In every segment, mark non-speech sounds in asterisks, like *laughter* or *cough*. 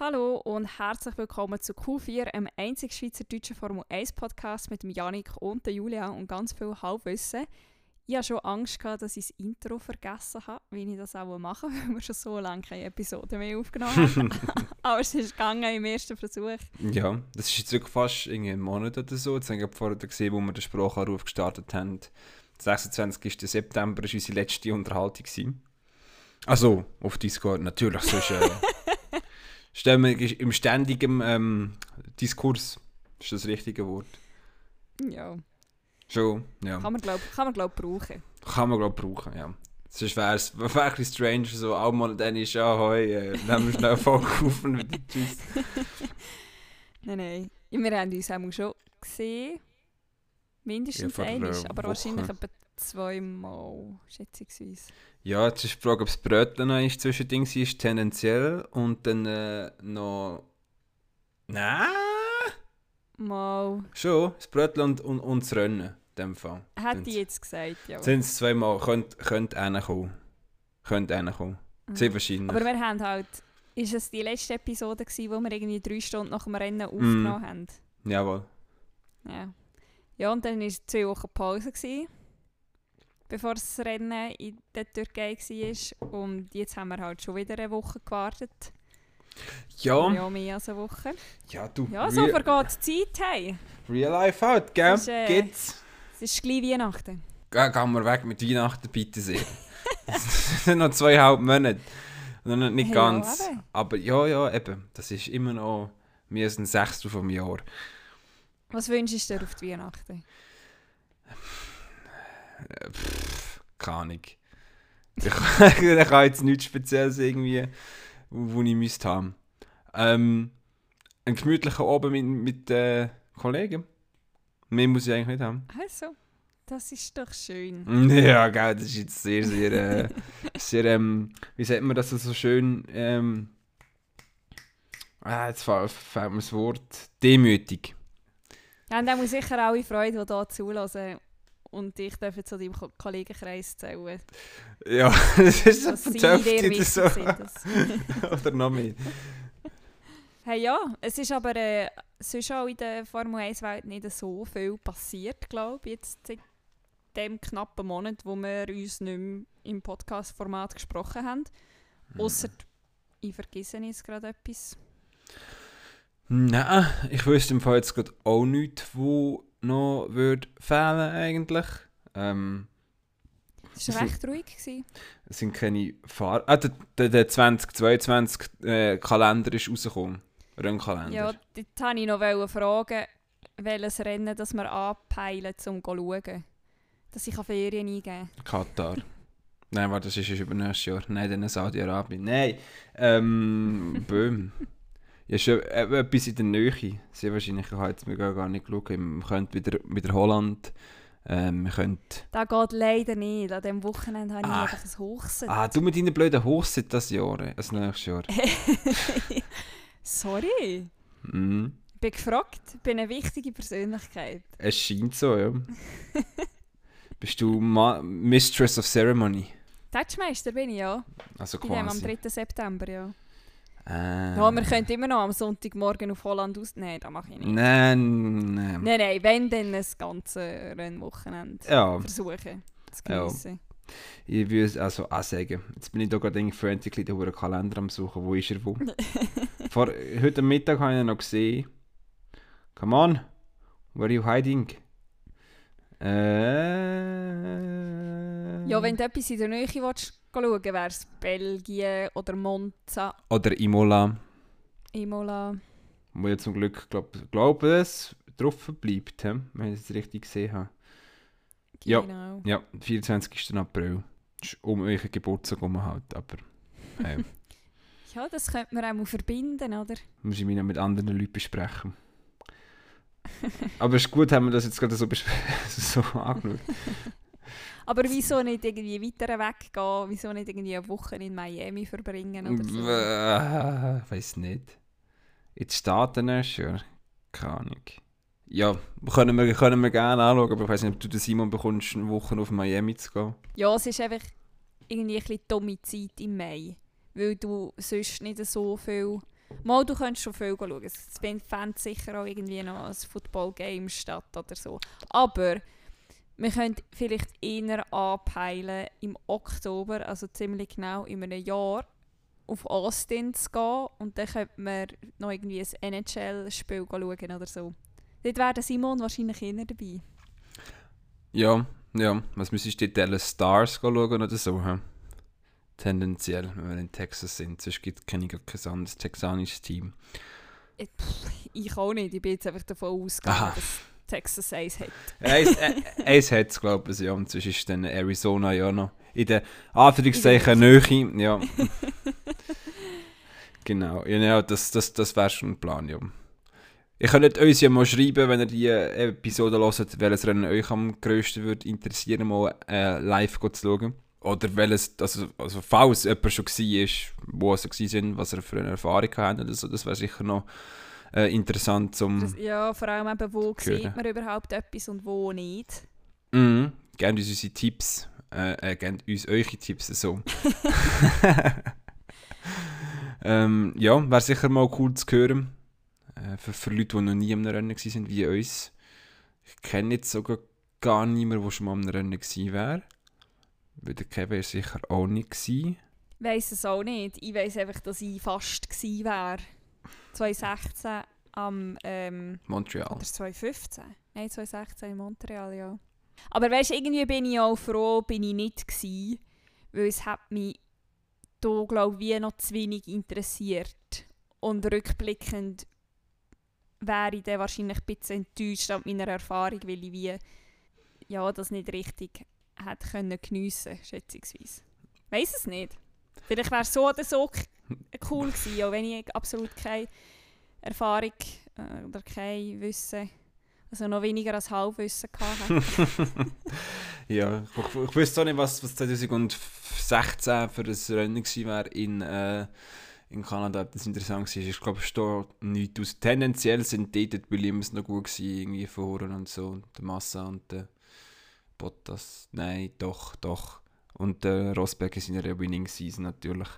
Hallo und herzlich willkommen zu Q4, einem einzig schweizerdeutschen Formel 1 Podcast mit dem Janik und der Julia und ganz viel Halbwissen. Ich hatte schon Angst, gehabt, dass ich das Intro vergessen habe, wie ich das auch mache, *laughs* weil wir schon so lange keine Episode mehr aufgenommen haben. *laughs* Aber es ist gegangen im ersten Versuch. Ja, das ist jetzt wirklich fast irgendwie ein Monat oder so. Jetzt haben wir vorher gesehen, wo wir den Sprachanruf gestartet haben. Der 26. September war unsere letzte Unterhaltung. Also, auf Discord natürlich. Sonst, äh, *laughs* stellen wir im ständigen ähm, Diskurs. Ist das richtige Wort? Ja, Schon, ja. kann man glaube glaub, glaub, brauchen. Kann man, glaube ich, brauchen, ja. Sonst wäre es bisschen strange, so auch mal dann ist, ja, hoi, äh, nehmen wir schnell Folge *laughs* auf und wieder tschüss. *laughs* Nein, nein. Wir haben uns auch schon gesehen. Mindestens Ja, einmal, aber Woche. wahrscheinlich etwa zweimal, schätzungsweise. Ja, jetzt ist die Frage, ob das Brötchen noch ein Zwischending ist, tendenziell. Und dann äh, noch... Nein, Mal, schon. Das Brötchen und, und, und das Rennen, in dem Fall. hätte ich jetzt gesagt, ja. Sind es zweimal, könnte könnt kommen. Könnte kommen. Sehr wahrscheinlich. Aber wir haben halt, ist es die letzte Episode gewesen, wo wir irgendwie drei Stunden nach dem Rennen aufgenommen haben? Jawohl. Ja. Ja, und dann war zwei Wochen Pause, gewesen, bevor das Rennen in der Türkei war. Und jetzt haben wir halt schon wieder eine Woche gewartet. Ja, Ja, mehr als eine Woche. ja du. Ja, so vergeht die Zeit. Hey. real life out, gell? Das ist, äh, Gibt's? Es ist gleich Weihnachten. Geh, gehen wir weg mit Weihnachten, bitte sehr. das *laughs* sind noch zweieinhalb Monate. Noch nicht Ja, ganz. eben. Aber ja, ja, eben. Das ist immer noch mehr als ein Sechstel vom Jahr. Was wünschst du dir auf die Weihnachten? Äh, pff, keine Ahnung. Ich, *laughs* ich habe jetzt nichts Spezielles irgendwie, wo ich müsste haben. Ähm, einen gemütlichen Abend mit, mit äh, Kollegen. Mehr muss ich eigentlich nicht haben. Also, das ist doch schön. *laughs* Ja, gell, das ist jetzt sehr, sehr, äh, sehr, ähm, wie sagt man das so schön, ähm, ah, jetzt fällt fällt mir das Wort, demütig. Ja, und dann muss sicher alle Freude, die hier zulassen. Und ich darf zu deinem Ko- Kollegenkreis zählen. Ja, *laughs* das ist sie verdammt dir oder so. *laughs* oder noch mehr. *laughs* Hey, ja, es ist aber äh, sonst auch in der Formel 1-Welt nicht so viel passiert, glaube ich, jetzt seit dem knappen Monat, wo wir uns nicht mehr im Podcast-Format gesprochen haben. Ausser ich vergesse jetzt gerade etwas. Nein, ich wüsste im Fall jetzt gerade auch nichts, wo noch würde fehlen eigentlich. Ähm, Es war recht ruhig. Gewesen. es sind keine Fahrer. Ah, der, der, der 2022 äh, Kalender ist rausgekommen. Rennkalender. Ja, dort wollte ich noch fragen, welches Rennen das wir anpeilen, um zu schauen. Dass ich Ferien eingeben Katar. Nein, warte, das ist erst über nächstes Jahr. Nein, dann Saudi-Arabien. Nein, ähm, *laughs* Böhm. Ja, schon äh, etwas in der Nähe. Sehr wahrscheinlich, ich habe jetzt mir gar nicht geschaut. Wir können wieder, wieder Holland. Ähm, wir können... Das geht leider nicht. An diesem Wochenende habe ich Ah. einfach ein Hochset. Ah, du mit deinen blöden Hochset das Jahr, äh, das nächstes Jahr. *laughs* Sorry. Ich bin gefragt. Ich bin eine wichtige Persönlichkeit. Es scheint so, ja. *laughs* Bist du Ma Mistress of Ceremony? Touchmeister bin ich, ja. Also Bei dem am quasi. 3. September, ja. Äh, Ja, wir können immer noch am Sonntagmorgen auf Holland aus... Nein, das mache ich nicht. Nein, nein. Nein, nein, wenn, dann das ganze Rennwochenende Ja, versuchen zu Ja. geniessen. ich würde also auch sagen, jetzt bin ich da gerade irgendwie frantically den Kalender am suchen, wo ist er wo? *laughs* Vor, heute Mittag habe ich ihn noch gesehen. Come on, where are you hiding? Äh... Ja, wenn du etwas in der Nähe willst, schauen wäre es Belgien oder Monza, Oder Imola, Imola. wo ja zum Glück, glaube glaub, es drauf bleibt, he? wenn ich es richtig gesehen habe. Ja. Genau. Ja, 24. April. Das ist um euren Geburtstag herum halt, aber äh, *laughs* Ja, das könnte man auch mal verbinden, oder? muss ich mich noch mit anderen Leuten besprechen. aber es ist gut, haben wir das jetzt gerade so, *laughs* so angeschaut. Aber wieso nicht irgendwie weiter weggehen? Wieso nicht irgendwie eine Woche in Miami verbringen oder so? Äh, Ich weiß nicht. In die Staaten erst, ja. Keine Ahnung. Ja, können wir, können wir gerne anschauen, aber ich weiß nicht, ob du den Simon bekommst, eine Woche auf Miami zu gehen. Ja, es ist einfach irgendwie ein bisschen dumme Zeit im Mai. Weil du sonst nicht so viel Mal, du könntest schon viel schauen. Es findet sicher auch irgendwie noch ein Football-Game statt oder so. Aber wir können vielleicht eher anpeilen, im Oktober, also ziemlich genau in einem Jahr, auf Austin zu gehen und dann könnte man noch irgendwie ein NHL-Spiel schauen oder so. Dort wäre Simon wahrscheinlich eher dabei. Ja, ja. Was müsstest du Dallas Stars schauen oder so? He? Tendenziell, wenn wir in Texas sind. Sonst gibt es kein, anderes texanisches Team. Ich, ich auch nicht. Ich bin jetzt einfach davon ausgegangen, dass Texas eins hat. eins äh, eins hat es, glaube ich, ja. Und sonst ist dann Arizona ja noch in der Anführungszeichen Nähe. Ja. *laughs* genau. Ja, das, das, das wäre schon ein Plan, ja. Ihr könnt uns ja mal schreiben, wenn ihr die Episode hört, welches Rennen euch am grössten würde interessieren, mal äh, live zu schauen. Oder welches, also, also falls jemand schon war, wo sie waren, was er für eine Erfahrung hat oder so, das wäre sicher noch äh, interessant zum das, Ja, vor allem eben, wo sieht man überhaupt etwas und wo nicht. Mhm, gebt uns unsere Tipps, äh, äh gebt uns eure Tipps so. *laughs* ähm, ja, wäre sicher mal cool zu hören. Äh, für, für Leute, die noch nie am Rennen waren, wie uns. Ich kenne jetzt sogar gar niemanden, der schon mal am Rennen gewesen wäre. Weil der Kevin sicher auch nicht gewesen. Ich weiss es auch nicht. Ich weiss einfach, dass ich fast gewesen wäre. 2016 am... Ähm, Montreal. Oder 2015? Nein, 2016 in Montreal, ja. Aber weißt du, irgendwie bin ich auch froh, bin ich nicht gewesen, weil es hat mich da, glaube ich, wie noch zu wenig interessiert. Und rückblickend wäre ich dann wahrscheinlich ein bisschen enttäuscht an meiner Erfahrung, weil ich wie ja, das nicht richtig hätte können geniessen schätzungsweise. Weiß es nicht. Vielleicht wäre es so oder so cool gewesen, auch wenn ich absolut keine Erfahrung äh, oder kein Wissen, also noch weniger als Halbwissen hatte. *laughs* ja, ich, ich wüsste auch nicht, was, was 2016 für ein Rennen gewesen wäre in... Äh, in Kanada, ob das interessant war. Ich glaube, es steht nichts aus. Tendenziell sind dort die Williams noch gut gewesen, irgendwie vorne und so. Der Massa und der Bottas. Nein, doch, doch. Und der Rosberg ist in der Winning Season natürlich.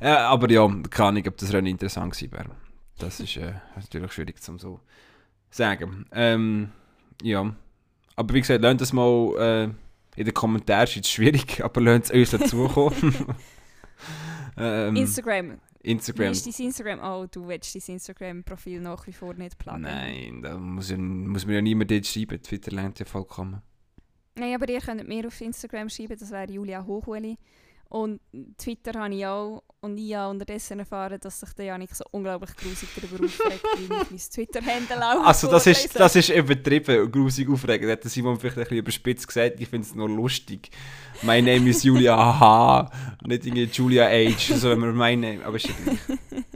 Äh, aber ja, keine Ahnung, ob das Rennen interessant gewesen wäre. Das ist äh, *laughs* natürlich schwierig zu so sagen. Ähm, ja. Aber wie gesagt, lernt das mal äh, in den Kommentaren, ist schwierig, *laughs* aber lernt es uns dazukommen. *laughs* ähm, Instagram. Instagram. Wie ist dein Instagram? Oh, du willst dein Instagram-Profil nach wie vor nicht planen. Nein, da muss, ja, muss mir ja niemand dort schreiben. Twitter lernt ja vollkommen. Nein, aber ihr könnt mir auf Instagram schreiben, das wäre Julia Hochuli. Und Twitter habe ich auch. Und ich habe unterdessen erfahren, dass sich der Janik so unglaublich grusig darüber aufregt, wie ich mein Twitter-Handle auch *laughs* Also das ist, das ist übertrieben, grusig aufregen. Das hat Simon vielleicht ein bisschen überspitzt gesagt. Ich finde es nur lustig. My name is Julia H. Nicht irgendwie Julia H. So, wenn man mein Name... Aber ist ja *laughs*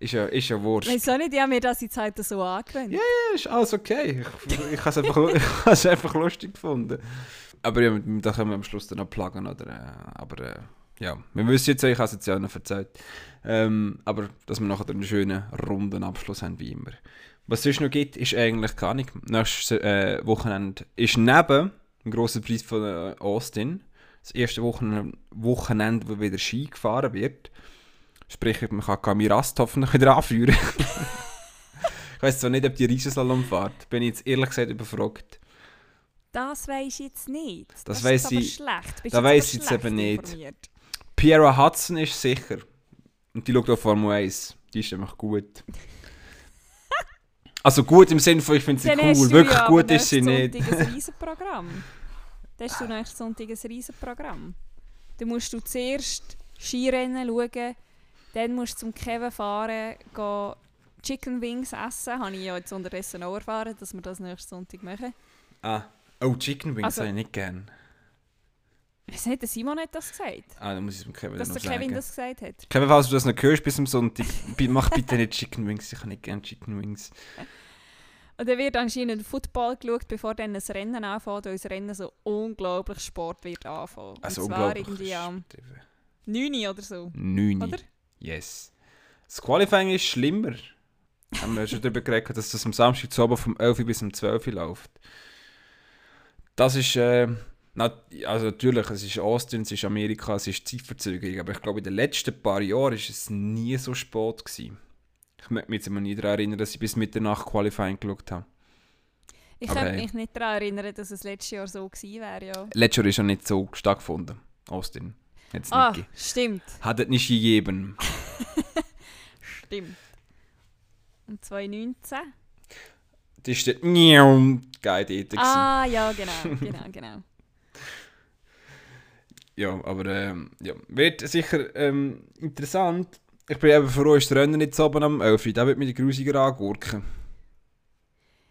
Ist ja, ist ja wurscht. Weißt du nicht, ich habe mir das in Zeit so angewöhnt. Ja, ja, ist alles okay. Ich, ich habe es einfach, *laughs* einfach lustig gefunden. Aber ja, da können wir am Schluss dann noch plagen, oder? Äh, aber äh, ja, wir wissen jetzt, ich habe es jetzt ja noch erzählt. Ähm, aber dass wir nachher einen schönen, runden Abschluss haben, wie immer. Was es sonst noch gibt, ist eigentlich gar nicht. Nächstes äh, Wochenende ist neben dem grossen Preis von äh, Austin das erste Wochenende, Wochenende, wo wieder Ski gefahren wird. Sprich, man kann Kami Rast hoffentlich wieder anführen. *laughs* ich weiß zwar nicht, ob die Riesenslalom fährt. Bin ich jetzt ehrlich gesagt überfragt. Das weiß ich jetzt nicht. Das, das weiß ich. Schlecht. Bist das weiß ich jetzt eben nicht. Piera Hudson ist sicher. Und die schaut auch Formel 1. Die ist nämlich gut. *laughs* also gut im Sinne von, ich finde sie Dann cool. Wirklich ja gut ist sie nicht. Das ist ein *laughs* Riesenprogramm. Hast du nächsten Sonntag ein Riesenprogramm. Dann musst du zuerst Skirennen schauen, dann musst du zum Kevin fahren, gehen Chicken Wings essen. Habe ich ja jetzt unterdessen auch erfahren, dass wir das nächsten Sonntag machen. Ah. Oh, Chicken Wings also, habe ich nicht gern. Was hat der Simon hat das gesagt? Ah, dann muss ich es dem Kevin Dass der Kevin sagen. das gesagt hat. Kevin, falls du das noch hörst bis zum Sonntag, mach bitte nicht Chicken Wings. Ich habe nicht gerne Chicken Wings. Und dann wird anscheinend Football geschaut, bevor dann ein Rennen anfängt, weil das Rennen so unglaublich Sport wird anfangen. Also Und zwar irgendwie am 9 oder so. 9. Oder? Yes. Das Qualifying ist schlimmer. Haben wir schon darüber geredet, dass das am Samstag zu Abend vom 11 bis um 12 läuft. Das ist, äh, also natürlich, es ist Austin, es ist Amerika, es ist Zeitverzögerung, aber ich glaube, in den letzten paar Jahren war es nie so spät. Gewesen. Ich möchte mich jetzt immer nie daran erinnern, dass ich bis Mitternacht Qualifying geschaut habe. Ich Aber mich nicht daran erinnern, dass es letztes Jahr so gewesen wäre, ja. Letztes Jahr ist ja nicht so stattgefunden, Austin. Hat's Ah, nicht stimmt, Hat es nicht gegeben. *laughs* stimmt. Und 2019? Das ist der geil dort. Ah, ja, genau, genau, *laughs* genau. Ja, aber ähm, ja, wird sicher ähm, interessant. Ich bin eben ist der Rennen so oben am 11. Da wird mir die grusiger angurken.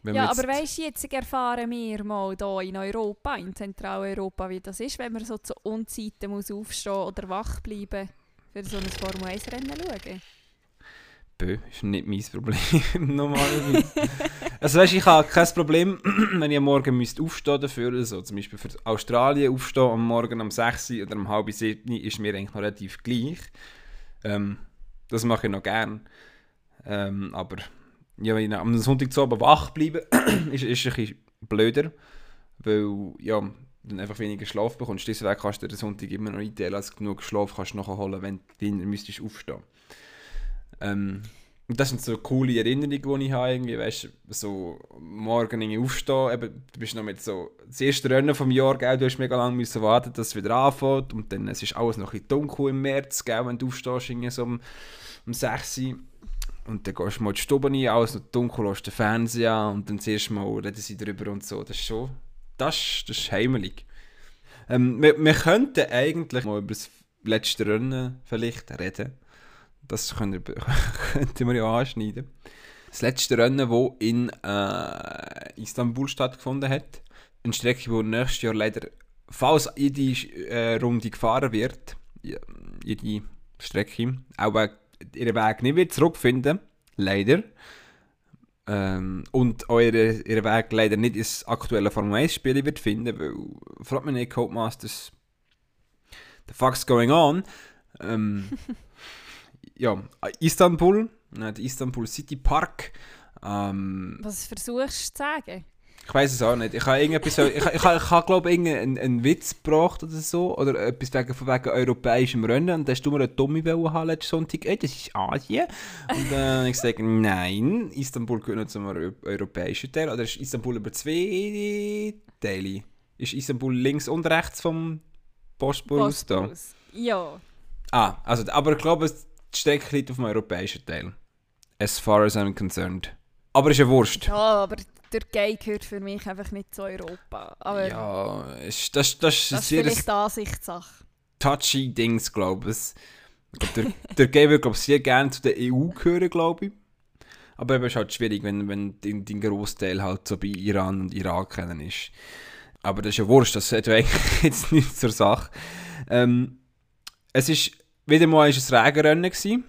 Wenn ja, aber weißt du, jetzt erfahren wir mal hier in Europa, in Zentraleuropa, wie das ist, wenn man so zu Unzeiten muss aufstehen oder wach bleiben für so ein Formel-1-Rennen schauen. Bö, ist nicht mein Problem. *laughs* Normalerweise. also weißt, ich habe kein Problem, *clears throat* wenn ich am Morgen müsste aufstehen dafür. Also, zum Beispiel für Australien aufstehen am Morgen um 6 Uhr oder um halb 7 Uhr ist mir eigentlich noch relativ gleich. Ähm, das mache ich noch gern. Ähm, aber ja, wenn ich am Sonntag zu Abend wach bleibe, *clears throat* ist, ist ein bisschen blöder. Weil ja, dann einfach weniger Schlaf bekommst. Deswegen kannst du den Sonntag immer noch einteilen, als genug Schlaf kannst du nachholen, wenn du hinterher müsstest aufstehen. Ähm, das sind so coole Erinnerungen, die ich habe, irgendwie, weißt so morgen aufstehen, eben, du bist noch mit so, das erste Rennen vom Jahr, gell, du hast mega lange müssen warten, dass es wieder anfängt und dann, es ist alles noch ein bisschen dunkel im März, gell, wenn du aufstehst, irgendwie so um, um 6 Uhr und dann gehst du mal die Stube rein, alles noch dunkel, lässt den Fernseher an und dann siehst du mal, reden sie darüber und so, das ist schon, das, das ist heimelig. Ähm, wir, wir könnten eigentlich mal über das letzte Rennen vielleicht reden. Das *laughs* könnten wir ja anschneiden. Das letzte Rennen, das in äh, Istanbul stattgefunden hat. Eine Strecke, die nächstes Jahr leider, falls jede äh, Runde gefahren wird, jede Strecke, auch äh, ihren Weg nicht wird zurückfinden. Leider. Ähm, und eure, ihren Weg leider nicht ins aktuelle Formel 1 Spiel wird finden, weil, fragt mich nicht, Codemasters, the fuck's going on? Ähm, *laughs* ja, Istanbul, äh, der Istanbul City Park. Ähm, Was versuchst du zu sagen? Ich weiß es auch nicht. Ich habe irgendetwas, ich, ich, ich, ich habe glaube ich irgendeinen einen Witz gebracht oder so, oder etwas wegen, wegen europäischem Rennen und dann hast du mir eine dumme Welle haben letzten Sonntag, ey, das ist Asien. Und dann habe ich gesagt, nein, Istanbul gehört nicht zum Euro europäischen Teil, oder ist Istanbul über zwei Teile? Ist Istanbul links und rechts vom Bosporus da? Ja. Ah, also, aber ich glaube, die Strecke liegt auf dem europäischen Teil. As far as I'm concerned. Aber ist ja Wurst. ja, aber der Gay gehört für mich einfach nicht zu Europa. Aber Ja, ist, das, das das ist vielleicht Ansichtssache. touchy Dings, glaube ich. Glaub, Der, der Gay würde glaub, ich, sehr gerne zu der EU gehören, glaube ich. Aber eben ist halt schwierig, wenn, wenn dein, dein Großteil halt so bei Iran und Irak kennen ist. Aber das ist ja Wurst, das hat eigentlich *laughs* jetzt nichts zur Sache. Ähm, es ist, wieder mal ist es Regenrennen gewesen.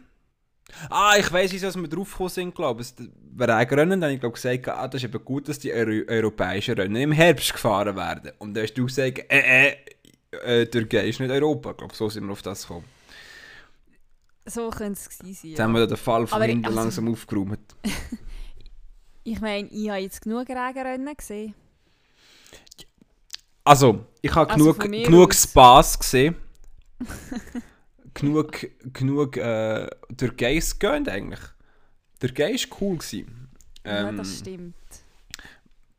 Ah, ich weiss, wieso wir drauf gekommen sind, glaube ich. Bei Regenrennen habe ich glaub, gesagt, ah, das ist eben gut, dass die Euro europäischen Rennen im Herbst gefahren werden. Und dann hast du gesagt, äh, äh, äh Türkei ist nicht Europa. Ich glaube, so sind wir auf das gekommen. So könnte es gewesen sein. Jetzt haben wir den Fall von hinten also- langsam aufgeräumt. *laughs* Ich meine, ich habe jetzt genug Regenrennen gesehen. Also, ich habe Also genug, genug aus. Spaß gesehen. *laughs* genug genug äh, Türkei gegönnt eigentlich. Türkei war cool. Gewesen. ja, Ähm, das stimmt.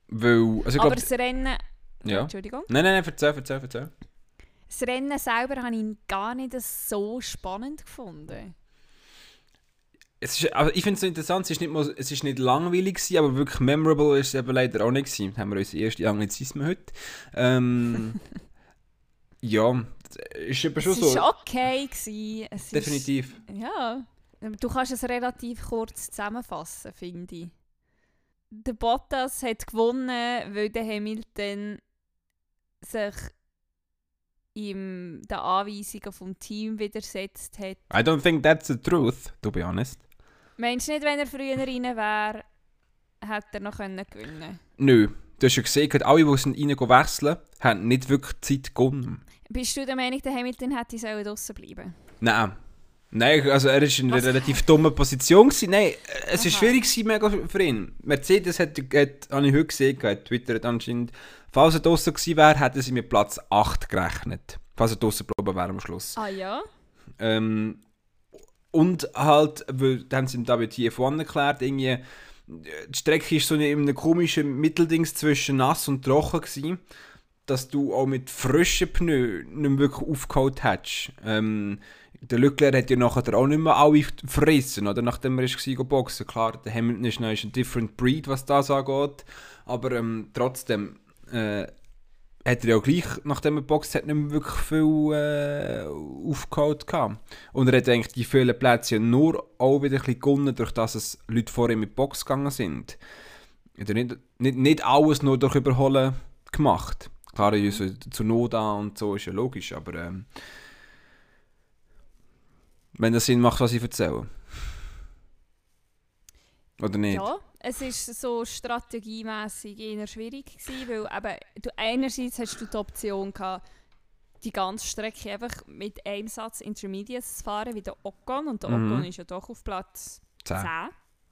Weil, also Aber glaube... das Rennen... Ja. Entschuldigung. Nein, nein, nein, erzähl, erzähl, erzähl. Das Rennen selber habe ich gar nicht so spannend gefunden. Es ist, also ich finde es so interessant, es ist, nicht mal, es ist nicht langweilig gewesen, aber wirklich memorable ist es eben leider auch nicht gewesen. Haben wir unsere erste Anglizismen heute. Ähm, *laughs* ja, ist eben schon es so. war okay. Gewesen. Es ist- Definitiv. Ja, du kannst es relativ kurz zusammenfassen, finde ich. Der Bottas hat gewonnen, weil der Hamilton sich ihm den Anweisungen vom Team widersetzt hat. I don't think that's the truth, to be honest. Meinst du nicht, wenn er früher rein wäre, hätte er noch können gewinnen Nö. Du hast ja gesehen, alle, die sind rein wechseln, haben nicht wirklich Zeit gewonnen. Bist du der Meinung, der Hamilton hätte draussen bleiben Nein. Nein, also er war in einer relativ dummen Position. Gewesen. Nein, es war schwierig gewesen, mega für ihn. Mercedes hat, hat habe ich heute gesehen, hat Twitter hat anscheinend Falls er draußen gewesen wäre, hätten sie mit Platz 8 gerechnet. Falls er draußen geblieben wäre am Schluss. Ah ja? Ähm, und halt, weil, dann sind da mit TF1 erklärt, irgendwie, die Strecke ist so in einem komischen Mitteldings zwischen nass und trocken gewesen, dass du auch mit frischen Pneu nicht mehr wirklich aufgeholt hättest. Ähm, der Leclerc hat ja nachher auch nicht mehr alle verrissen, oder? Nachdem er war, boxen. Klar, der Hamilton ist ein different breed, was das angeht. Aber ähm, trotzdem äh, hat er ja gleich, nachdem er boxt hat, nicht mehr wirklich viel äh, aufgeholt gehabt. Und er hat eigentlich die vielen Plätze nur auch wieder ein gewonnen, durch dass es Leute vor ihm mit Box gegangen sind. Er hat nicht, nicht, nicht alles nur durch Überholen gemacht. Klar, mhm. so zu Noda und so ist ja logisch, aber ähm, wenn das Sinn macht, was ich erzähle. Oder nicht? Ja, es war so strategiemässig eher schwierig gewesen, weil eben, du, einerseits hast du die Option gehabt, die ganze Strecke einfach mit einem Satz Intermediates zu fahren, wie der Ocon. Und der mhm. Ocon ist ja doch auf Platz 10, 10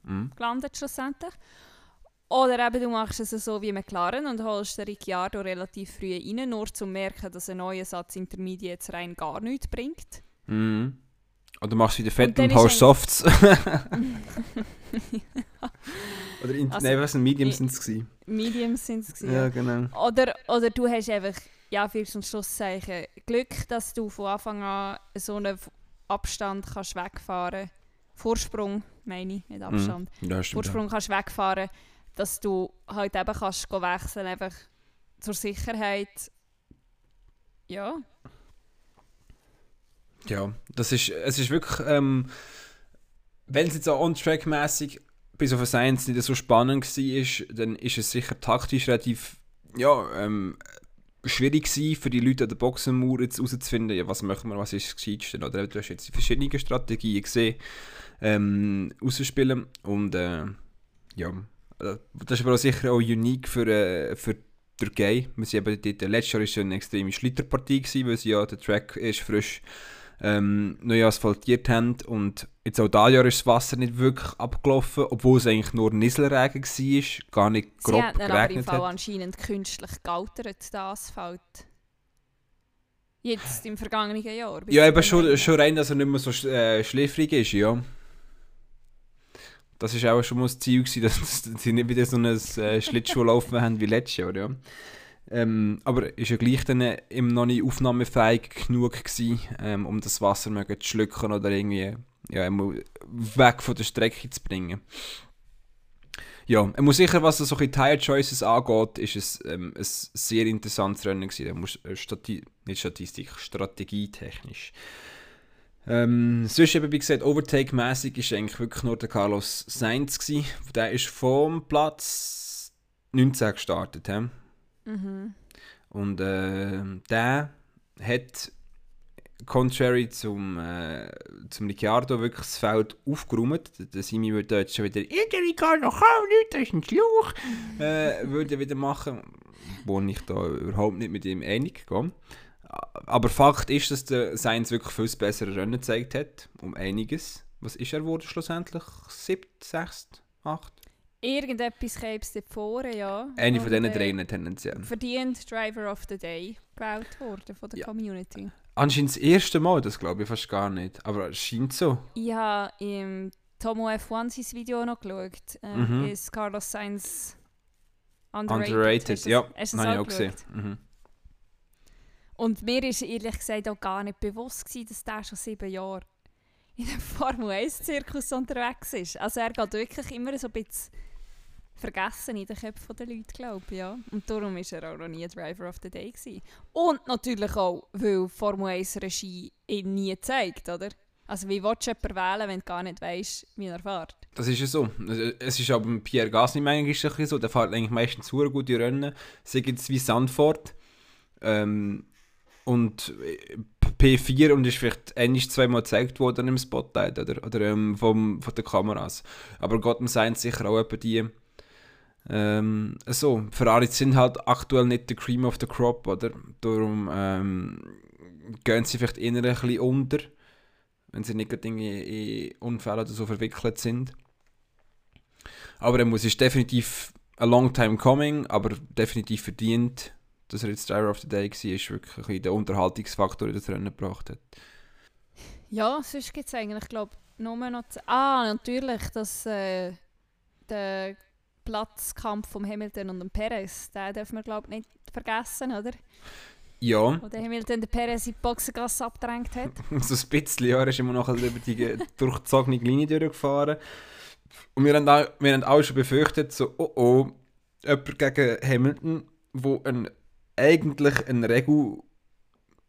mhm. gelandet schlussendlich. Oder eben du machst es so wie McLaren und holst den Ricciardo relativ früh rein, nur zu merken, dass ein neuer Satz Intermediates rein gar nichts bringt. Mhm. Oder machst du wieder Fett und, und haust Softs. *laughs* oder in, also, nein, was sind Mediums sind es Mediums sind es Ja, genau. Oder, oder du hast einfach, ja, für zum Schlusszeichen Glück, dass du von Anfang an so einen Abstand kannst wegfahren Vorsprung, meine ich, nicht Abstand. Mm, ja, Vorsprung ja. kannst wegfahren, dass du halt eben kannst wechseln, einfach zur Sicherheit. Ja. Ja, das ist, es ist wirklich, ähm, wenn es jetzt auch on-track-mässig bis auf Science nicht so spannend war, dann ist es sicher taktisch relativ, ja, ähm, schwierig gewesen, für die Leute an der Boxenmauer herauszufinden, ja, was machen wir, was ist das Gescheiteste, oder du hast jetzt die verschiedenen Strategien gesehen, ähm, ausspielen und, äh, ja, äh, das ist aber auch sicher auch unique für, äh, für Türkei. Wir sind eben dort, letztes Jahr war es eine extreme Schlitterpartie, weil sie ja, der Track ist frisch ähm, neu asphaltiert haben. Und jetzt auch dieses Jahr ist das Wasser nicht wirklich abgelaufen, obwohl es eigentlich nur Nieselregen war, gar nicht grob Sie geregnet aber hat. anscheinend künstlich gealtert, der Asphalt. Jetzt im vergangenen Jahr. Ja, eben schon, schon rein, dass er nicht mehr so äh, schläfrig ist, ja. Das war auch schon mal das Ziel, gewesen, *laughs* dass, sie nicht wieder so ein äh, Schlittschuhlaufen haben wie letztes Jahr, ja. Ähm, aber ist ja gleich dann eben noch nicht aufnahmefähig genug gewesen, ähm, um das Wasser zu schlucken oder irgendwie ja, weg von der Strecke zu bringen. Ja, er muss sicher, was so ein Tire Choices angeht, ist es ähm, ein sehr interessantes Rennen gewesen. Er muss, äh, Stati nicht Statistik, strategietechnisch. Ähm, sonst eben, wie gesagt, Overtake-mäßig ist eigentlich wirklich nur der Carlos Sainz gewesen. Der ist vom Platz 19 gestartet. He? Mhm. Und äh, der hat, contrary zum, äh, zum Ricciardo, wirklich das Feld aufgeräumt. Der Simi würde dort schon wieder, «Ja, der Ricciardo kann nicht, das ist ein Schluch!» äh, würde wieder machen, wo ich da überhaupt nicht mit ihm einig gehe. Aber Fakt ist, dass der Sainz wirklich viel bessere Rennen gezeigt hat, um einiges. Was ist er wurde schlussendlich? Siebt, sechst, acht? Irgendetwas käme es vor, ja. Eine von diesen äh, drei tendenziell. Verdient Driver of the Day gewählt worden von der ja. Community. Anscheinend das erste Mal, das glaube ich fast gar nicht. Aber es scheint so. Ich habe im Tomo F1 sein Video noch geschaut. Äh, mhm. Ist Carlos Sainz underrated? Underrated, ja. Hast du das habe ich auch gesehen. Mhm. Und mir war ehrlich gesagt auch gar nicht bewusst, gewesen, dass der schon sieben Jahre in einem *laughs* Formel 1-Zirkus unterwegs ist. Also er geht wirklich immer so ein bisschen vergessen in den Köpfen der Leute, glaube ich. Ja. Und darum war er auch noch nie Driver of the Day. Gewesen. Und natürlich auch, weil Formel 1 Regie ihn nie zeigt, oder? Also wie willst du jemanden wählen, wenn du gar nicht weißt, wie er fährt? Das ist ja so. Es ist aber mit Pierre Gasly manchmal so, der fährt eigentlich meistens sehr gute Rennen. Sei jetzt wie Sandford. Ähm, und P4 und ist vielleicht ähnlich zweimal gezeigt worden im Spotlight oder, oder ähm, vom, von den Kameras. Aber Gott sei sicher auch etwa die ähm, so, Ferrari sind halt aktuell nicht der Cream of the Crop, oder? Darum ähm, gehen sie vielleicht eher ein bisschen unter, wenn sie nicht in, in Unfälle oder so verwickelt sind. Aber er muss ist definitiv a long time coming, aber definitiv verdient, dass er jetzt Driver of the Day war, ist wirklich der Unterhaltungsfaktor, der das Rennen gebracht hat. Ja, sonst gibt es eigentlich, glaube nur noch... Ah, natürlich, dass äh, der Platzkampf von Hamilton und dem Perez, den dürfen wir, glaube nicht vergessen, oder? Ja, Wo der Hamilton den Perez in die Boxengasse abgedrängt hat. *laughs* so ein bisschen, ja, er ist immer noch über die ge- *laughs* durchgezogene Linie durchgefahren. Und wir haben, auch, wir haben auch schon befürchtet, so, oh oh, jemand gegen Hamilton, wo ein, eigentlich einen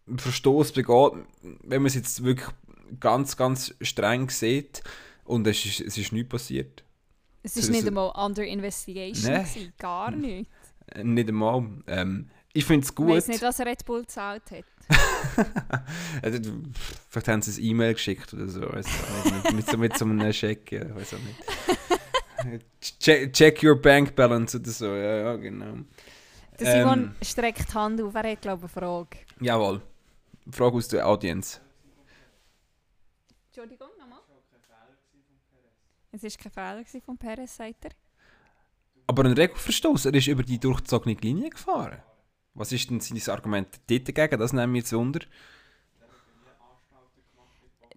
Regelverstoß begeht, wenn man es jetzt wirklich ganz, ganz streng sieht und es ist, es ist nichts passiert. Es war nicht einmal under investigation, Nein. gewesen, gar nicht. Nicht einmal. Ähm, ich finde es Ich gut. weiß nicht, was Red Bull gezahlt hat. *laughs* Vielleicht haben sie ein E-Mail geschickt oder so. Mit, mit, so, mit so einem Scheck, ja, weiß auch *laughs* nicht. check, check your bank balance oder so, ja, ja genau. Der Simon Ähm. streckt die Hand auf, er hat, glaube ich, eine Frage. Jawohl. Frage aus der Audience. Entschuldigung. Es war kein Fehler gewesen von Perez, sagt er. Aber ein Regelverstoß, er ist über die durchgezogene Linie gefahren. Was ist denn sein Argument dort dagegen? Das nehmen wir jetzt Wunder.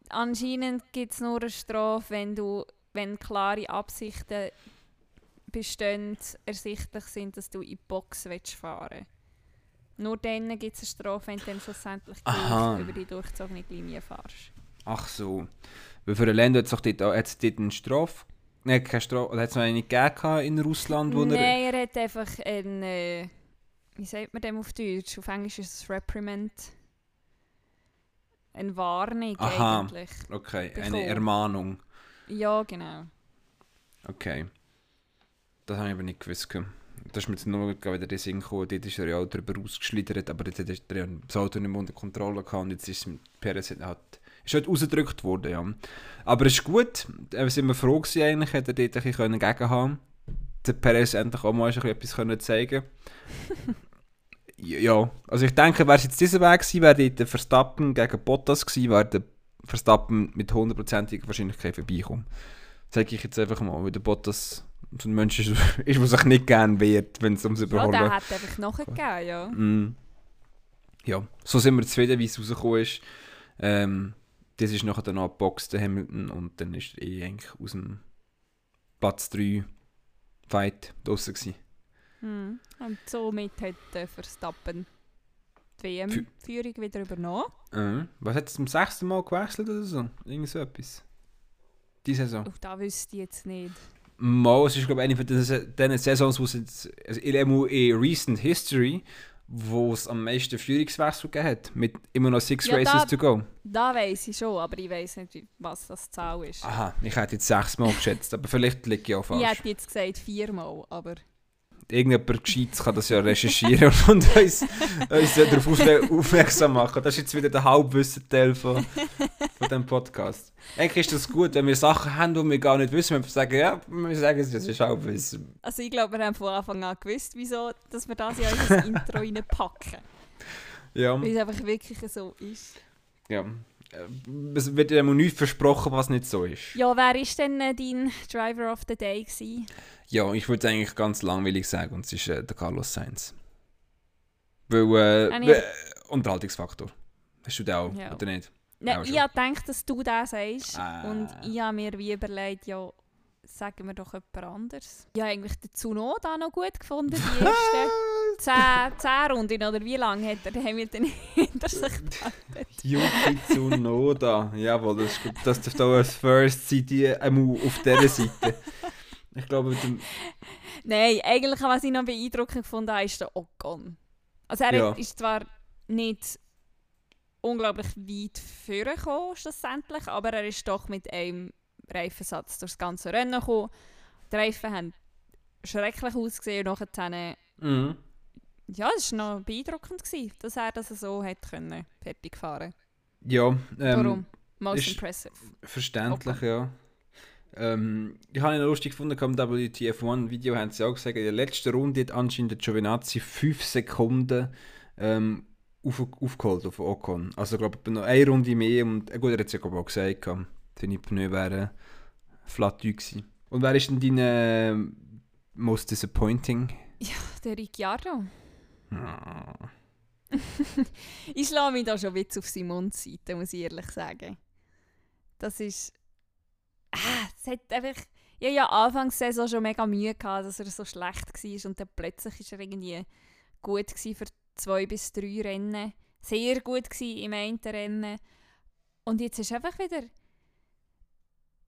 Anscheinend gibt es nur eine Strafe, wenn, du, wenn klare Absichten bestehen, ersichtlich sind, dass du in die Box willst fahren Nur dann gibt es eine Strafe, wenn du dann schlussendlich über die durchzogene Linie fährst. Ach so. Weil für Land hat es dort, hat's dort eine Strafe. Nein, keine Strafe. Oder hat es noch eine gegeben in Russland, wo er... Nein, er hat einfach ein... Äh, wie sagt man dem auf Deutsch? Auf Englisch ist es Reprimand. Eine Warnung Aha. eigentlich. Okay, bekommen. eine Ermahnung. Ja, genau. Okay. Das habe ich aber nicht gewusst. Das ist mir jetzt nur wieder in Sinn gekommen. Dort ist er ja auch darüber ausgeschlittert, aber jetzt hat er das Auto nicht mehr unter Kontrolle gehabt und jetzt ist es mit Perez halt, halt, ist halt rausgedrückt worden, ja. Aber es ist gut, äh, sind wir froh gewesen eigentlich, hätte er dort ein bisschen gegen haben Der Perez endlich auch mal ein bisschen etwas können zeigen *laughs* Ja, also ich denke, wäre es jetzt dieser Weg gewesen, wäre dort der Verstappen gegen Bottas gewesen, wäre der Verstappen mit hundertprozentiger Wahrscheinlichkeit vorbeikommen. Sage ich jetzt einfach mal, weil der Bottas so ein Mensch ist, *laughs* ist der sich nicht gerne wehrt, wenn es ums Ja, Überholen der hat einfach nachgegeben, ja. Mm. Ja, so sind wir zufrieden, wie es rausgekommen ist. Ähm, das ist nachher dann abgeboxt, der Hamilton, und dann ist er eh eigentlich aus dem Platz 3 Fight draussen gewesen. Hm. Und somit hat der Verstappen die Fü- WM-Führung wieder übernommen. Äh, was hat es zum sechsten Mal gewechselt oder so? Irgend so etwas. Die Saison. Auch das wüsste ich jetzt nicht. Mal, es ist glaube ich eine von diesen Saisons, wo es jetzt, also in in Recent History, wo es am meisten Führungswechsel gegeben hat, mit immer noch six Ja, Races da- to go. Da weiß ich schon, aber ich weiß nicht, was das Zahl ist. Aha, ich hätte jetzt sechsmal geschätzt, aber vielleicht liege ich auch falsch. ich hätte jetzt gesagt viermal, aber Irgendjemand Gescheites kann das ja recherchieren *laughs* und uns, uns darauf aufme- aufmerksam machen. Das ist jetzt wieder der Halbwissenteil von, von diesem Podcast. Eigentlich ist das gut, wenn wir Sachen haben, die wir gar nicht wissen. Wir sagen, ja, wir sagen es, das ist Halbwissen. also ich glaube, wir haben von Anfang an gewusst, wieso dass wir das ja in das Intro *laughs* reinpacken. Ja, Weil es einfach wirklich so ist. ja. Äh, Es wird ja nichts versprochen, was nicht so ist. Ja, wer war denn äh, dein Driver of the Day? Gewesen? Ja, ich würde eigentlich ganz langweilig sagen, und es ist äh, der Carlos Sainz. Weil, äh, Ah, nee. äh, Unterhaltungsfaktor. Hast du den auch, Ja. oder nicht? Nein, Auch ich habe gedacht, dass du das sagst. Ah. Und ich habe mir wie überlegt, ja, sagen wir doch jemand anderes. Ich habe eigentlich den Tsunoda noch gut gefunden, die *laughs* ersten 10, 10 Runden. Oder wie lange hat er Hamilton *laughs* hinter sich gehalten? Yuki Tsunoda. Jawohl, das ist. Das dürfte auch als First sein, die einmal auf dieser Seite. Ich glaube, mit dem, Nein, eigentlich, was ich noch beeindruckend habe, ist der Ocon. Also er Ja. ist zwar nicht unglaublich weit vorgekommen, schlussendlich, aber er ist doch mit einem Reifensatz durchs ganze Rennen gekommen. Die Reifen haben schrecklich ausgesehen und nachher mhm. Ja, es war noch beeindruckend, gewesen, dass er das so hat können, fertig fahren Ja, ähm, Darum, most impressive. verständlich, ja. Ähm, ich habe ihn noch lustig gefunden, im WTF1-Video haben sie auch gesagt, in der letzten Runde hat anscheinend der Giovinazzi 5 Sekunden ähm, auf, aufgeholt auf Ocon. Also ich glaube, noch eine Runde mehr und äh, gut, er hat es ja auch gesagt, seine Pneu wären flat gewesen. Und wer ist denn dein, äh, most disappointing? Ja, der Ricciardo. *laughs* Ich schlage mich da schon bisschen auf Simons Seite, muss ich ehrlich sagen. Das ist... Ah, es hat einfach... Ich hatte ja Anfangs Saison schon mega Mühe, gehabt, dass er so schlecht war und dann plötzlich war er irgendwie gut für zwei bis drei Rennen. Sehr gut im einen Rennen. Und jetzt ist einfach wieder...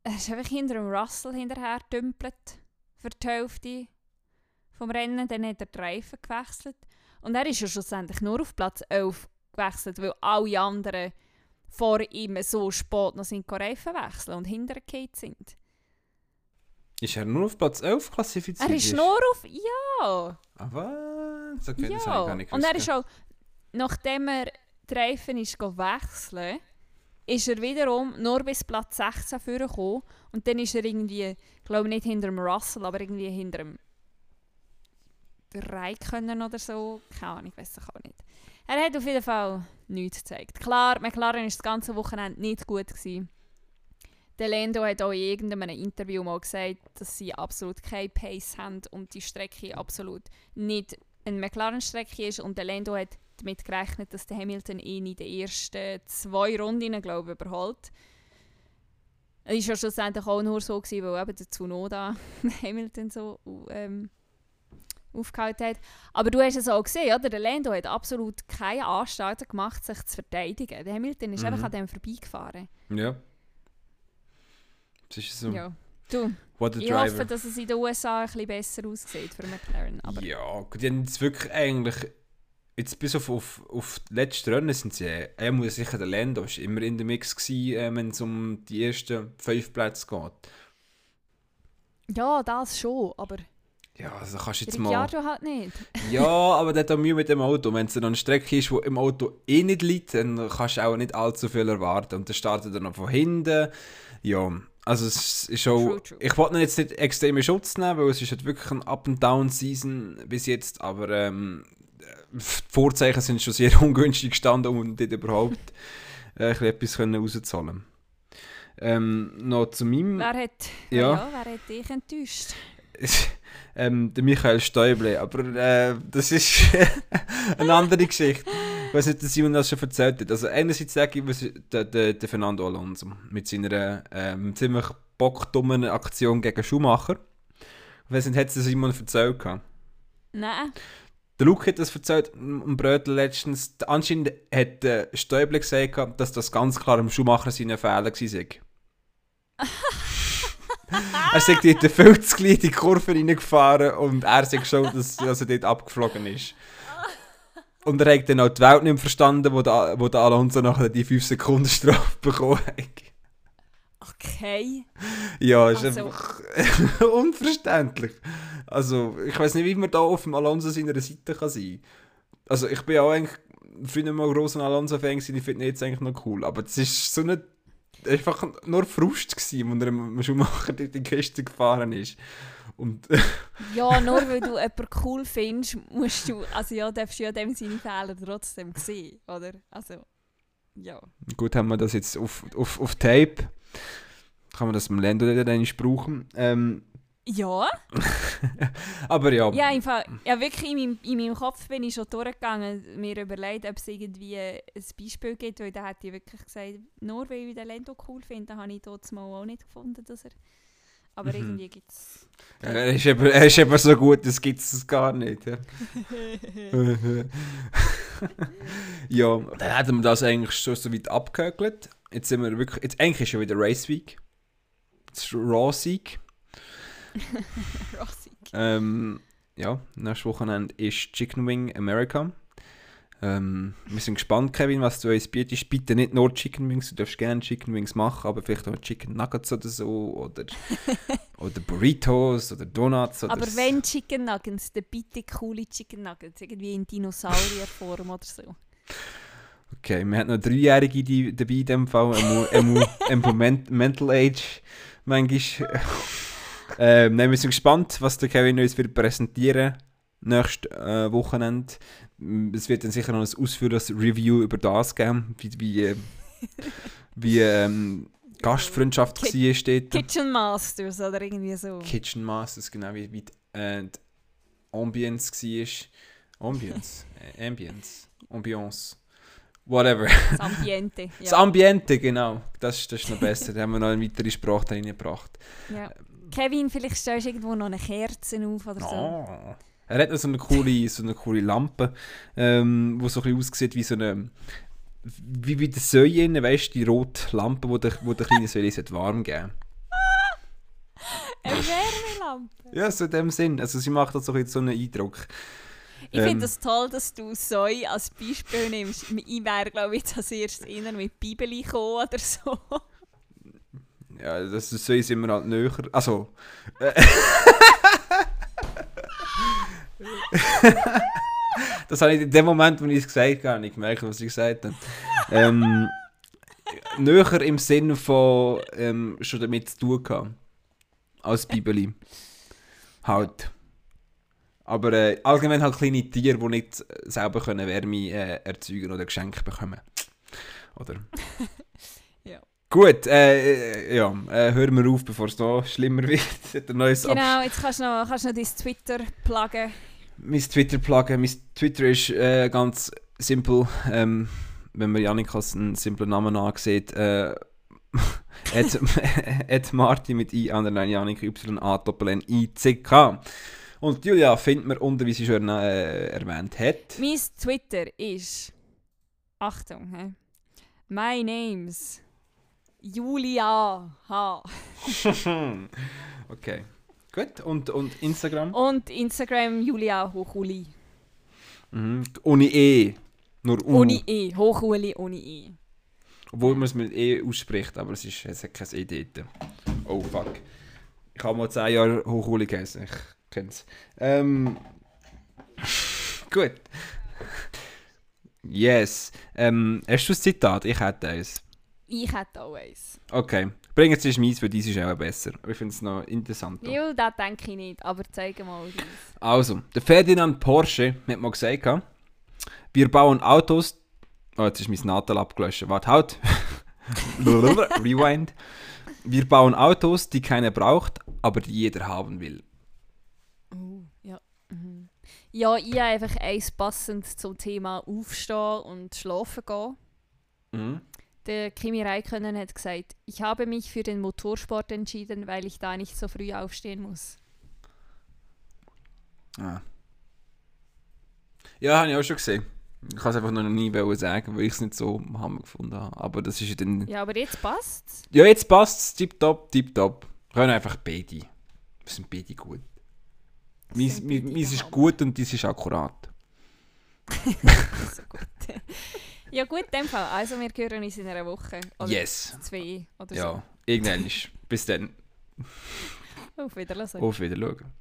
Er ist einfach hinter dem Russell hinterher dümpelt für die Hälfte vom Rennen. Dann hat er die Reifen gewechselt. Und er ist ja schlussendlich nur auf Platz 11 gewechselt, weil alle anderen vor ihm so spät noch sind Reifen wechseln und hintergefallen sind. Ist er nur auf Platz 11 klassifiziert? Er ist nur auf... Ja! Aber... Das, okay, ja. das habe ich gar nicht Und er ist gewusst, auch... Nachdem er die Reifen ist wechseln ist er wiederum nur bis Platz 16 vorgekommen. Und dann ist er irgendwie, ich glaube nicht hinter dem Russell, aber irgendwie hinter dem Raikönnen oder so. Keine Ahnung, ich weiß es auch nicht. Er hat auf jeden Fall nichts gezeigt. Klar, McLaren war das ganze Wochenende nicht gut. Gewesen. Der Lando hat auch in irgendeinem Interview mal gesagt, dass sie absolut keine Pace haben und die Strecke absolut nicht eine McLaren-Strecke ist. Und der Lando hat damit gerechnet, dass der Hamilton ihn in den ersten zwei Runden, glaube ich, überholt. Es war ja schlussendlich auch nur so, gewesen, weil eben der Tsunoda *laughs* Hamilton so ähm, aufgehalten hat. Aber du hast es auch gesehen, oder? Der Lando hat absolut keine Anstalten gemacht, sich zu verteidigen. Der Hamilton ist Mhm. einfach an dem vorbeigefahren. Ja. Das ist so. Ja. Du, ich driver. hoffe, dass es in den USA ein bisschen besser aussieht für McLaren. Aber Ja, die haben jetzt wirklich eigentlich. Jetzt bis auf, auf, auf die letzten Rennen sind sie. Er muss sicher der Lando ist immer in der Mix gewesen, äh, wenn es um die ersten fünf Plätze geht. ja, das schon, aber Ja, also kannst du jetzt mal. Ricciardo halt nicht. *laughs* Ja, aber der hat auch Mühe mit dem Auto. Wenn es dann eine Strecke ist, wo im Auto eh nicht liegt, dann kannst du auch nicht allzu viel erwarten. Und dann startet er noch von hinten. Ja, also es ist auch... True, true. Ich wollte ihn jetzt nicht extrem in Schutz nehmen, weil es ist halt wirklich eine Up-and-Down-Season bis jetzt, aber ähm, die Vorzeichen sind schon sehr *laughs* ungünstig gestanden, um dort überhaupt äh, etwas rauszuholen. Ähm, noch zu meinem... Wer hat, Ja. ja. wer hat dich enttäuscht? *laughs* ähm, der Michael Stäuble, aber äh, das ist *laughs* eine andere Geschichte. Ich weiß nicht, dass Simon das schon erzählt hat. Also einerseits sage ich, was, der, der, der Fernando Alonso mit seiner ähm, ziemlich bockdummen Aktion gegen Schumacher. Ich weiß nicht, hat es Simon erzählt? Nein. Der Luke hat das erzählt am Brötel letztens. Anscheinend hat der Stäuble gesagt, dass das ganz klar im Schumacher seine Fehler war. *laughs* er sagt, er hat viel zu klein in die Kurve reingefahren und er sagt schon, dass, dass er dort abgeflogen ist. Und er hat dann auch die Welt nicht mehr verstanden, wo der, wo der Alonso nachher die 5 Sekunden Strafe bekommen hat. Okay. Ja, ist Also- einfach *laughs* unverständlich. Also, ich weiß nicht, wie man da auf dem Alonso seiner Seite kann sein Also, ich bin auch eigentlich früher mal großer Alonso-Fan gewesen, ich finde ihn jetzt eigentlich noch cool. Aber das ist so eine. Einfach nur Frust gewesen, als er im Schumacher durch die Kiste gefahren ist. Und *laughs* Ja, nur weil du jemanden cool findest, musst du, also ja, darfst du ja dem seine Fehler trotzdem sehen, oder? Also, ja. gut, haben wir das jetzt auf, auf, auf Tape. Kann man das im Lando dann brauchen. Ähm, Ja? *laughs* aber ja, Ja, einfach, ja wirklich in meinem, in meinem Kopf bin ich schon durchgegangen, mir überlegt, ob es irgendwie ein Beispiel gibt, weil da hätte ich wirklich gesagt, nur weil ich den Lando cool finde, habe ich dort mal auch nicht gefunden, dass er... Aber Mhm. irgendwie gibt es... er, ist eben, er ist eben so gut, das gibt es gar nicht. Ja. *laughs* ja, dann hätten wir das eigentlich schon so weit abgehökelt. Jetzt sind wir wirklich, jetzt eigentlich ist schon wieder Race Week. Das ist Raw-Sieg. *laughs* Rossig. Ähm, ja, nächstes Wochenende ist Chicken Wing America. Ähm, wir sind gespannt, Kevin, was du uns bietest. Bitte nicht nur Chicken Wings, du darfst gerne Chicken Wings machen, aber vielleicht auch Chicken Nuggets oder so. Oder, *laughs* oder Burritos oder Donuts. Oder Aber wenn Chicken Nuggets, dann bitte coole Chicken Nuggets, irgendwie in Dinosaurierform oder so. Okay, wir haben noch Dreijährige die, dabei in dem Fall. Emu Men- *laughs* Mental Age manchmal. Ähm, nein, wir sind gespannt, was der Kevin uns wird präsentieren nächstes äh, Wochenende. Mm, Es wird dann sicher noch ein ausführliches Review über das geben, wie, wie, äh, *laughs* wie ähm, Gastfreundschaft Ki- war dort. Kitchen Masters oder irgendwie so. Kitchen Masters, genau wie, wie die, äh, die Ambience war. Ambience? *laughs* äh, Ambience. Ambiance. Whatever. Das Ambiente. *laughs* Das Ja. Ambiente, genau. Das, ist- das ist noch besser. Da haben wir noch eine weitere Sprache reingebracht. ja. Kevin, vielleicht stellst du irgendwo noch eine Kerze auf oder so. Ah. Er hat noch so eine coole, so eine coole Lampe, ähm, die so ein bisschen aussieht wie so eine. Wie bei der Säue, weißt du, die rote Lampe, die der, wo der kleine Säule warm geben *laughs* Eine Wärmelampe. Ja, so in dem Sinn. Also sie macht das so, einen Eindruck. Ich Ähm. finde es das toll, dass du Soy als Beispiel nimmst. Ich wäre, glaube ich, jetzt als erstes eher mit Bibeli gekommen oder so. Ja, das ist so sind wir halt näher. Also. Das habe ich in dem Moment, wo ich es gesagt habe, nicht gemerkt, was ich gesagt habe. Ähm, näher im Sinne von ähm, schon damit zu tun gehabt. Als Bibeli. Halt. Aber äh, allgemein halt kleine Tiere, die nicht selber können Wärme äh, erzeugen oder Geschenke bekommen. Oder? Gut, äh, äh, ja, äh, hören wir auf, bevor es da schlimmer *laughs* wird. Der neues Genau, jetzt kannst du noch, kannst du noch dein Twitter pluggen. Mein Twitter pluggen. Mein Twitter ist äh, ganz simpel. Ähm, wenn man Janik als einen simplen Namen ansieht, äh, *laughs* at, *laughs* mit I, anderen Janik Y, A, Doppel N, I, C, K. Und Julia findet man unter, wie sie schon äh, erwähnt hat. Mein Twitter ist. Achtung, hä? My name's Julia H. *laughs* okay. Gut. Und, und Instagram? Und Instagram Julia Hochuli. Mhm. Ohne E. Nur U. Ohne E. Hochuli ohne E. Obwohl man es mit E ausspricht, aber es, ist, es hat kein E dort. Oh fuck. Ich habe mal 10 Jahre Hochschule geheißen, ich kenne es. Ähm, *laughs* gut. Yes. Ähm, hast du ein Zitat? Ich hätte eins. Ich hätte auch eins. Okay. Bring jetzt erst meins, weil dies ist auch besser. Ich finde es noch interessanter. Ja, das denke ich nicht, aber zeig mal deins. Also, der Ferdinand Porsche hat mal gesagt, wir bauen Autos. Oh, jetzt ist mein Nadel abgelöscht. Warte, halt. *laughs* Rewind. Wir bauen Autos, die keiner braucht, aber die jeder haben will. Oh, ja. Mhm. Ja, ich habe einfach eins passend zum Thema Aufstehen und Schlafen gehen. Mhm. Der Kimi Räikkönen hat gesagt, ich habe mich für den Motorsport entschieden, weil ich da nicht so früh aufstehen muss. Ah. Ja, habe ich auch schon gesehen. Ich kann es einfach noch nie sagen, weil ich es nicht so hammer gefunden habe. Aber das ist ja dann. Ja, aber jetzt passt's. Ja, jetzt passt es. Tipptopp, tipptopp. Können einfach beide. Wir sind beide gut. Meins ist gut und dies ist akkurat. *laughs* So gut. Ja gut, in dem Fall. Also wir hören uns in einer Woche. Oder Yes. zwei oder Ja, irgendwann ist. Bis dann. so. *laughs* Auf Wiedersehen. Auf Wiedersehen.